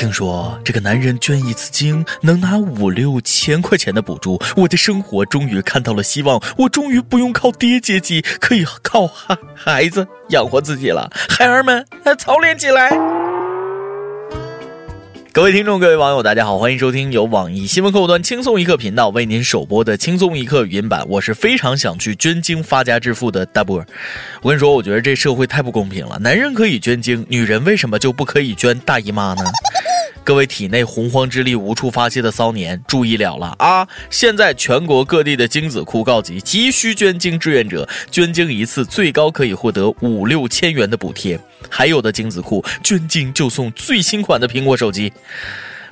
听说这个男人捐一次精能拿五六千块钱的补助，我的生活终于看到了希望，我终于不用靠爹接济，可以靠孩孩子养活自己了。孩儿们，操练起来！各位听众，各位网友，大家好，欢迎收听由网易新闻客户端轻松一刻频道为您首播的轻松一刻语音版。我是非常想去捐精发家致富的大波儿。我跟你说，我觉得这社会太不公平了，男人可以捐精，女人为什么就不可以捐大姨妈呢？各位体内洪荒之力无处发泄的骚年，注意了了啊！现在全国各地的精子库告急，急需捐精志愿者，捐精一次最高可以获得五六千元的补贴，还有的精子库捐精就送最新款的苹果手机。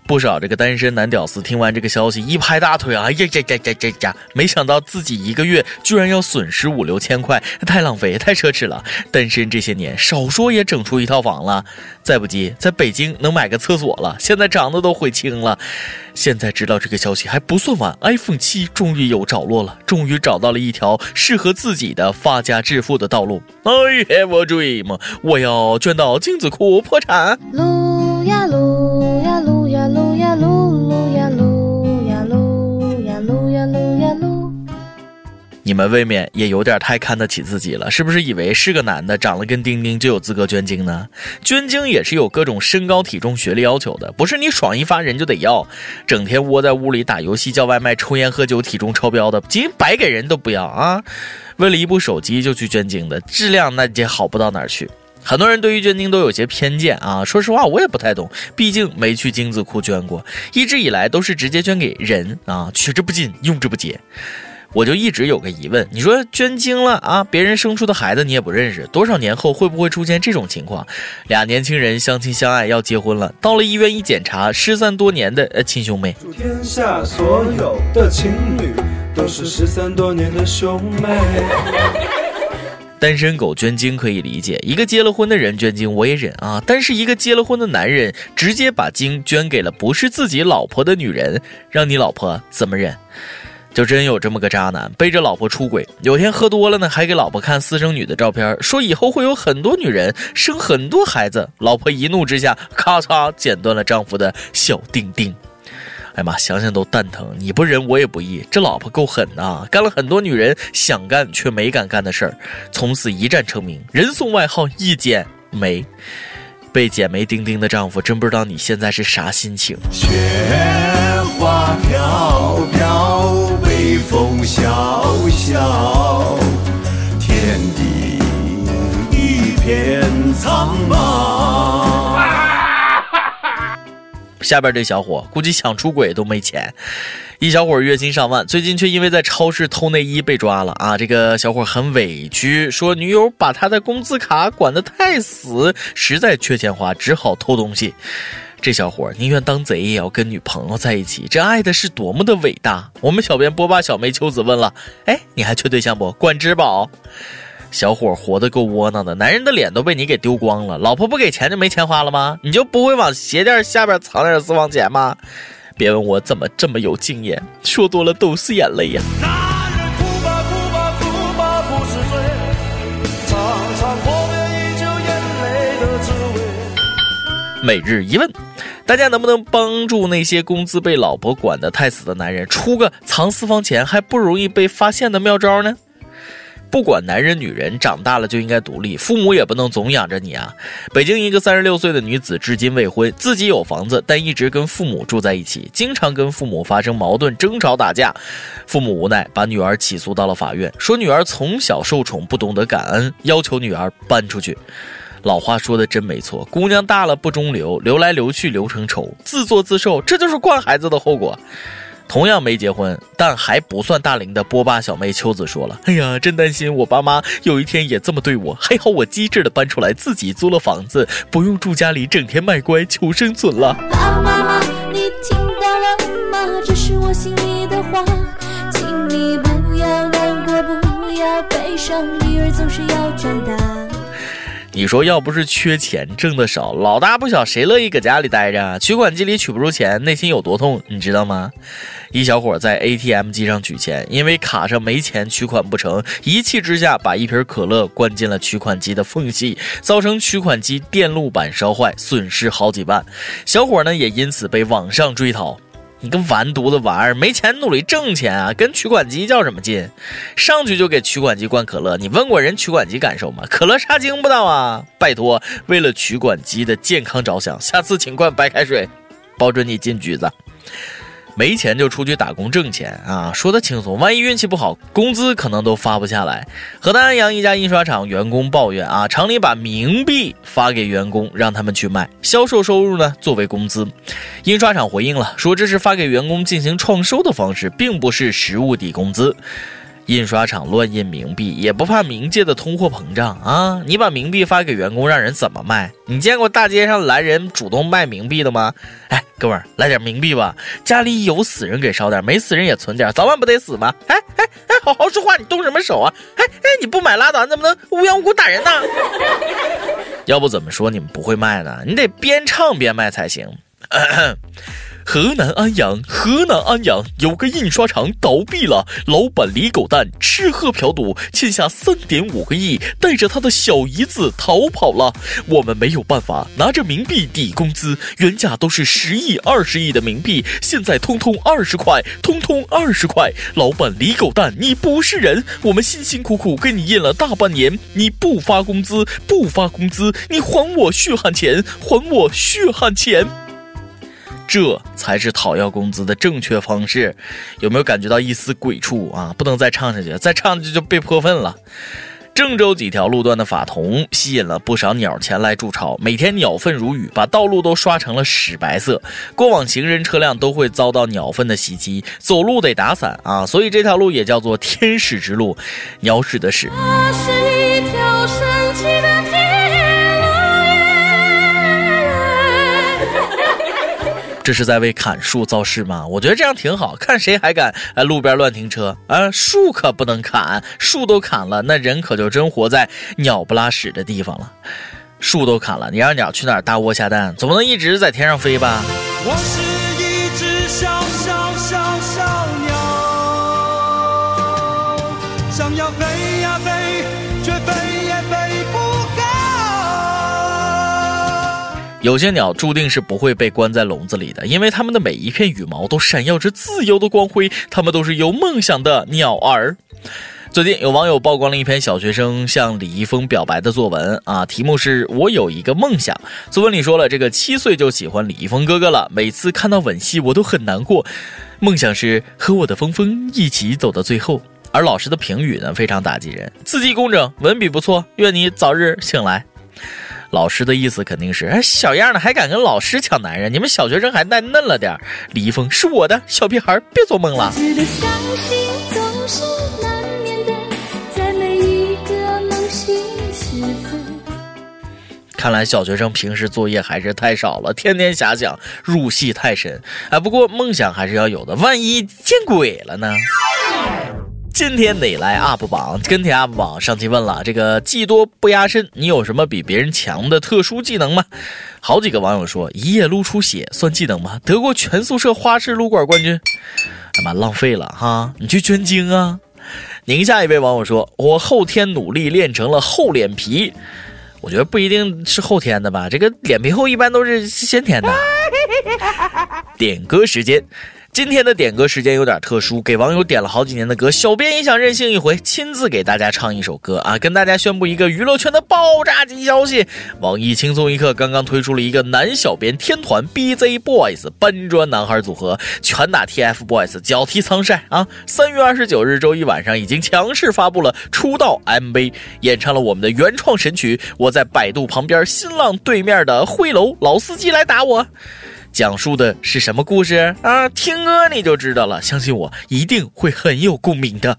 不少这个单身男屌丝听完这个消息一拍大腿啊，呀呀呀呀呀呀！没想到自己一个月居然要损失五六千块，太浪费，太奢侈了。单身这些年，少说也整出一套房了，再不济在北京能买个厕所了。现在长得都悔青了。现在知道这个消息还不算晚，iPhone 七终于有着落了，终于找到了一条适合自己的发家致富的道路。I have a dream，我要捐到精子库破产。撸呀撸你们未免也有点太看得起自己了，是不是以为是个男的长得跟丁丁就有资格捐精呢？捐精也是有各种身高、体重、学历要求的，不是你爽一发人就得要。整天窝在屋里打游戏、叫外卖、抽烟喝酒、体重超标的，精白给人都不要啊！为了一部手机就去捐精的，质量那也好不到哪儿去。很多人对于捐精都有些偏见啊，说实话我也不太懂，毕竟没去精子库捐过，一直以来都是直接捐给人啊，取之不尽，用之不竭。我就一直有个疑问，你说捐精了啊，别人生出的孩子你也不认识，多少年后会不会出现这种情况？俩年轻人相亲相爱要结婚了，到了医院一检查，失散多年的呃亲兄妹。祝天下所有的情侣都是失散多年的兄妹。单身狗捐精可以理解，一个结了婚的人捐精我也忍啊。但是一个结了婚的男人直接把精捐给了不是自己老婆的女人，让你老婆怎么忍？就真有这么个渣男，背着老婆出轨，有天喝多了呢，还给老婆看私生女的照片，说以后会有很多女人生很多孩子。老婆一怒之下，咔嚓剪断了丈夫的小丁丁。哎妈，想想都蛋疼！你不仁我也不义，这老婆够狠呐，干了很多女人想干却没敢干的事儿，从此一战成名，人送外号“一剪梅”。被剪梅丁丁的丈夫，真不知道你现在是啥心情。雪花飘飘，小小，天地一片苍茫。下边这小伙估计想出轨都没钱，一小伙月薪上万，最近却因为在超市偷内衣被抓了啊！这个小伙很委屈，说女友把他的工资卡管得太死，实在缺钱花，只好偷东西。这小伙宁愿当贼也要跟女朋友在一起，这爱的是多么的伟大！我们小编波霸小妹秋子问了，哎，你还缺对象不？管支宝。小伙活得够窝囊的，男人的脸都被你给丢光了，老婆不给钱就没钱花了吗？你就不会往鞋垫下边藏点私房钱吗？别问我怎么这么有经验，说多了都是眼泪呀。每日一问，大家能不能帮助那些工资被老婆管得太死的男人，出个藏私房钱还不容易被发现的妙招呢？不管男人女人，长大了就应该独立，父母也不能总养着你啊！北京一个三十六岁的女子，至今未婚，自己有房子，但一直跟父母住在一起，经常跟父母发生矛盾、争吵、打架。父母无奈，把女儿起诉到了法院，说女儿从小受宠，不懂得感恩，要求女儿搬出去。老话说的真没错，姑娘大了不中留，留来留去留成仇，自作自受，这就是惯孩子的后果。同样没结婚，但还不算大龄的波霸小妹秋子说了：“哎呀，真担心我爸妈有一天也这么对我。还好我机智的搬出来，自己租了房子，不用住家里，整天卖乖求生存了。”爸妈妈，你听到了吗？这是我心里的话，请你不要难过，不要悲伤，女儿总是要长大。你说要不是缺钱挣的少，老大不小谁乐意搁家里待着？取款机里取不出钱，内心有多痛，你知道吗？一小伙在 ATM 机上取钱，因为卡上没钱取款不成，一气之下把一瓶可乐灌进了取款机的缝隙，造成取款机电路板烧坏，损失好几万。小伙呢也因此被网上追讨。你个完犊子玩意儿，没钱努力挣钱啊，跟取款机较什么劲？上去就给取款机灌可乐，你问过人取款机感受吗？可乐杀精不到啊！拜托，为了取款机的健康着想，下次请灌白开水，保准你进局子。没钱就出去打工挣钱啊，说的轻松，万一运气不好，工资可能都发不下来。河南安阳一家印刷厂员工抱怨啊，厂里把冥币发给员工，让他们去卖，销售收入呢作为工资。印刷厂回应了，说这是发给员工进行创收的方式，并不是实物抵工资。印刷厂乱印冥币，也不怕冥界的通货膨胀啊！你把冥币发给员工，让人怎么卖？你见过大街上来人主动卖冥币的吗？哎，哥们儿，来点冥币吧！家里有死人给烧点，没死人也存点，早晚不得死吗？哎哎哎，好好说话，你动什么手啊？哎哎，你不买拉倒，你怎么能无缘无故打人呢？要不怎么说你们不会卖呢？你得边唱边卖才行。河南安阳，河南安阳有个印刷厂倒闭了，老板李狗蛋吃喝嫖赌，欠下三点五个亿，带着他的小姨子逃跑了。我们没有办法拿着冥币抵工资，原价都是十亿、二十亿的冥币，现在通通二十块，通通二十块。老板李狗蛋，你不是人！我们辛辛苦苦给你印了大半年，你不发工资，不发工资，你还我血汗钱，还我血汗钱！这才是讨要工资的正确方式，有没有感觉到一丝鬼畜啊？不能再唱下去，再唱下去就被泼粪了。郑州几条路段的法桐吸引了不少鸟前来筑巢，每天鸟粪如雨，把道路都刷成了屎白色。过往行人车辆都会遭到鸟粪的袭击，走路得打伞啊，所以这条路也叫做天使之路，鸟屎的屎。这是在为砍树造势吗？我觉得这样挺好，看谁还敢哎路边乱停车啊！树可不能砍，树都砍了，那人可就真活在鸟不拉屎的地方了。树都砍了，你让鸟去哪儿搭窝下蛋？总不能一直在天上飞吧？我是有些鸟注定是不会被关在笼子里的，因为它们的每一片羽毛都闪耀着自由的光辉，它们都是有梦想的鸟儿。最近有网友曝光了一篇小学生向李易峰表白的作文啊，题目是我有一个梦想。作文里说了，这个七岁就喜欢李易峰哥哥了，每次看到吻戏我都很难过。梦想是和我的峰峰一起走到最后。而老师的评语呢，非常打击人，字迹工整，文笔不错，愿你早日醒来。老师的意思肯定是：哎，小样的还敢跟老师抢男人？你们小学生还太嫩了点李易峰是我的小屁孩，别做梦了。看来小学生平时作业还是太少了，天天遐想，入戏太深。哎，不过梦想还是要有的，万一见鬼了呢？今天得来 UP 榜？跟帖 UP 榜上期问了，这个技多不压身，你有什么比别人强的特殊技能吗？好几个网友说，一夜撸出血算技能吗？得过全宿舍花式撸管冠军，他妈浪费了哈！你去捐精啊！宁夏一位网友说，我后天努力练成了厚脸皮，我觉得不一定是后天的吧，这个脸皮厚一般都是先天的。点歌时间。今天的点歌时间有点特殊，给网友点了好几年的歌，小编也想任性一回，亲自给大家唱一首歌啊！跟大家宣布一个娱乐圈的爆炸级消息：网易轻松一刻刚刚推出了一个男小编天团 BZ Boys 搬砖男孩组合，拳打 TFBOYS，脚踢苍晒啊！三月二十九日周一晚上已经强势发布了出道 MV，演唱了我们的原创神曲《我在百度旁边新浪对面的灰楼老司机来打我》。讲述的是什么故事啊？听歌你就知道了，相信我，一定会很有共鸣的。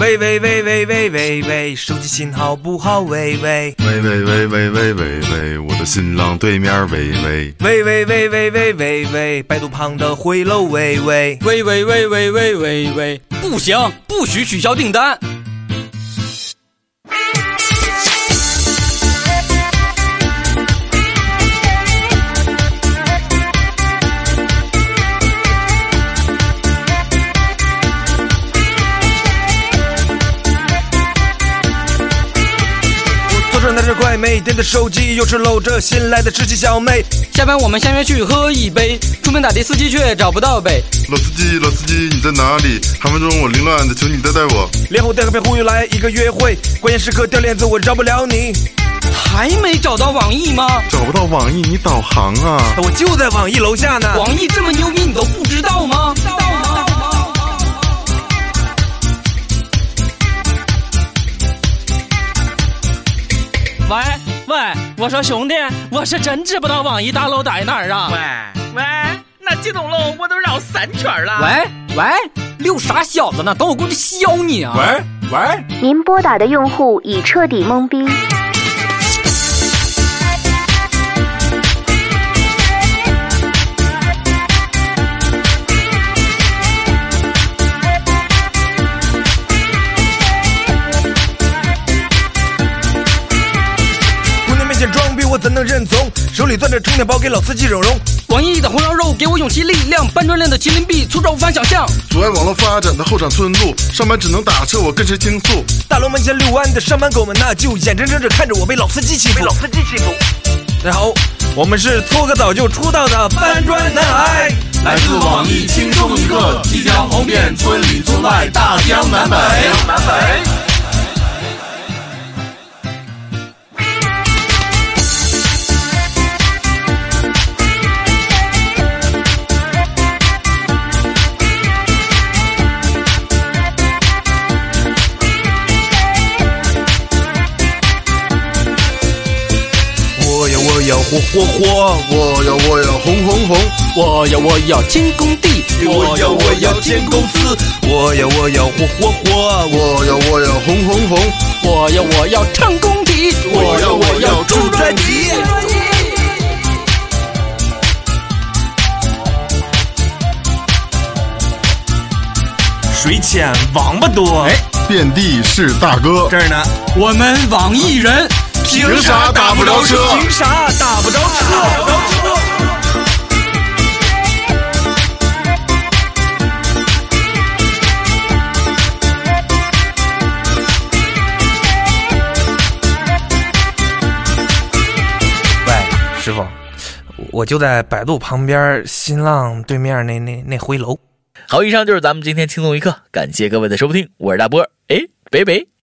喂喂喂喂喂喂喂，手机信号不好，喂喂。喂喂喂喂喂，我的新郎对面，喂喂。喂喂喂喂喂，百度旁的回楼，喂。喂喂喂喂喂喂喂，不行，不许取消订单。快没电的手机，又是搂着新来的知心小妹。下班我们相约去喝一杯，出门打的司机却找不到北。老司机，老司机你在哪里？寒风中我凌乱的，求你带带我。脸红带黑被忽悠来一个约会，关键时刻掉链子我饶不了你。还没找到网易吗？找不到网易，你导航啊！我就在网易楼下呢。网易这么牛逼，你都不知道吗知道吗？喂喂，我说兄弟，我是真知不道网易大楼在哪儿啊！喂喂，那几栋楼我都绕三圈了。喂喂，溜傻小子呢？等我过去削你啊！喂喂，您拨打的用户已彻底懵逼。我怎能认怂？手里攥着充电宝，给老司机整容。网易的红烧肉给我勇气力量，搬砖练的麒麟臂，粗糙无法想象。阻碍网络发展的后场村路，上班只能打车，我跟谁倾诉？大楼门前遛弯的上班狗们，那就眼睁睁着看着我被老司机欺负。被老司机欺负。大家好，我们是搓个澡就出道的搬砖男孩，来自网易轻松一刻，即将红遍村里村外大江南北。南北。火火，我要我要红红红，我要我要建工地，我要我要建公司，我要我要火火火，我要我要红红红，我要我要唱工体，我要我要出专辑。水浅王八多，哎，遍地是大哥。这儿呢，我们网易人。凭啥打不着车？凭啥打不着车？喂，师傅，我就在百度旁边，新浪对面那那那回楼。好，以上就是咱们今天轻松一刻，感谢各位的收听，我是大波，哎，拜拜。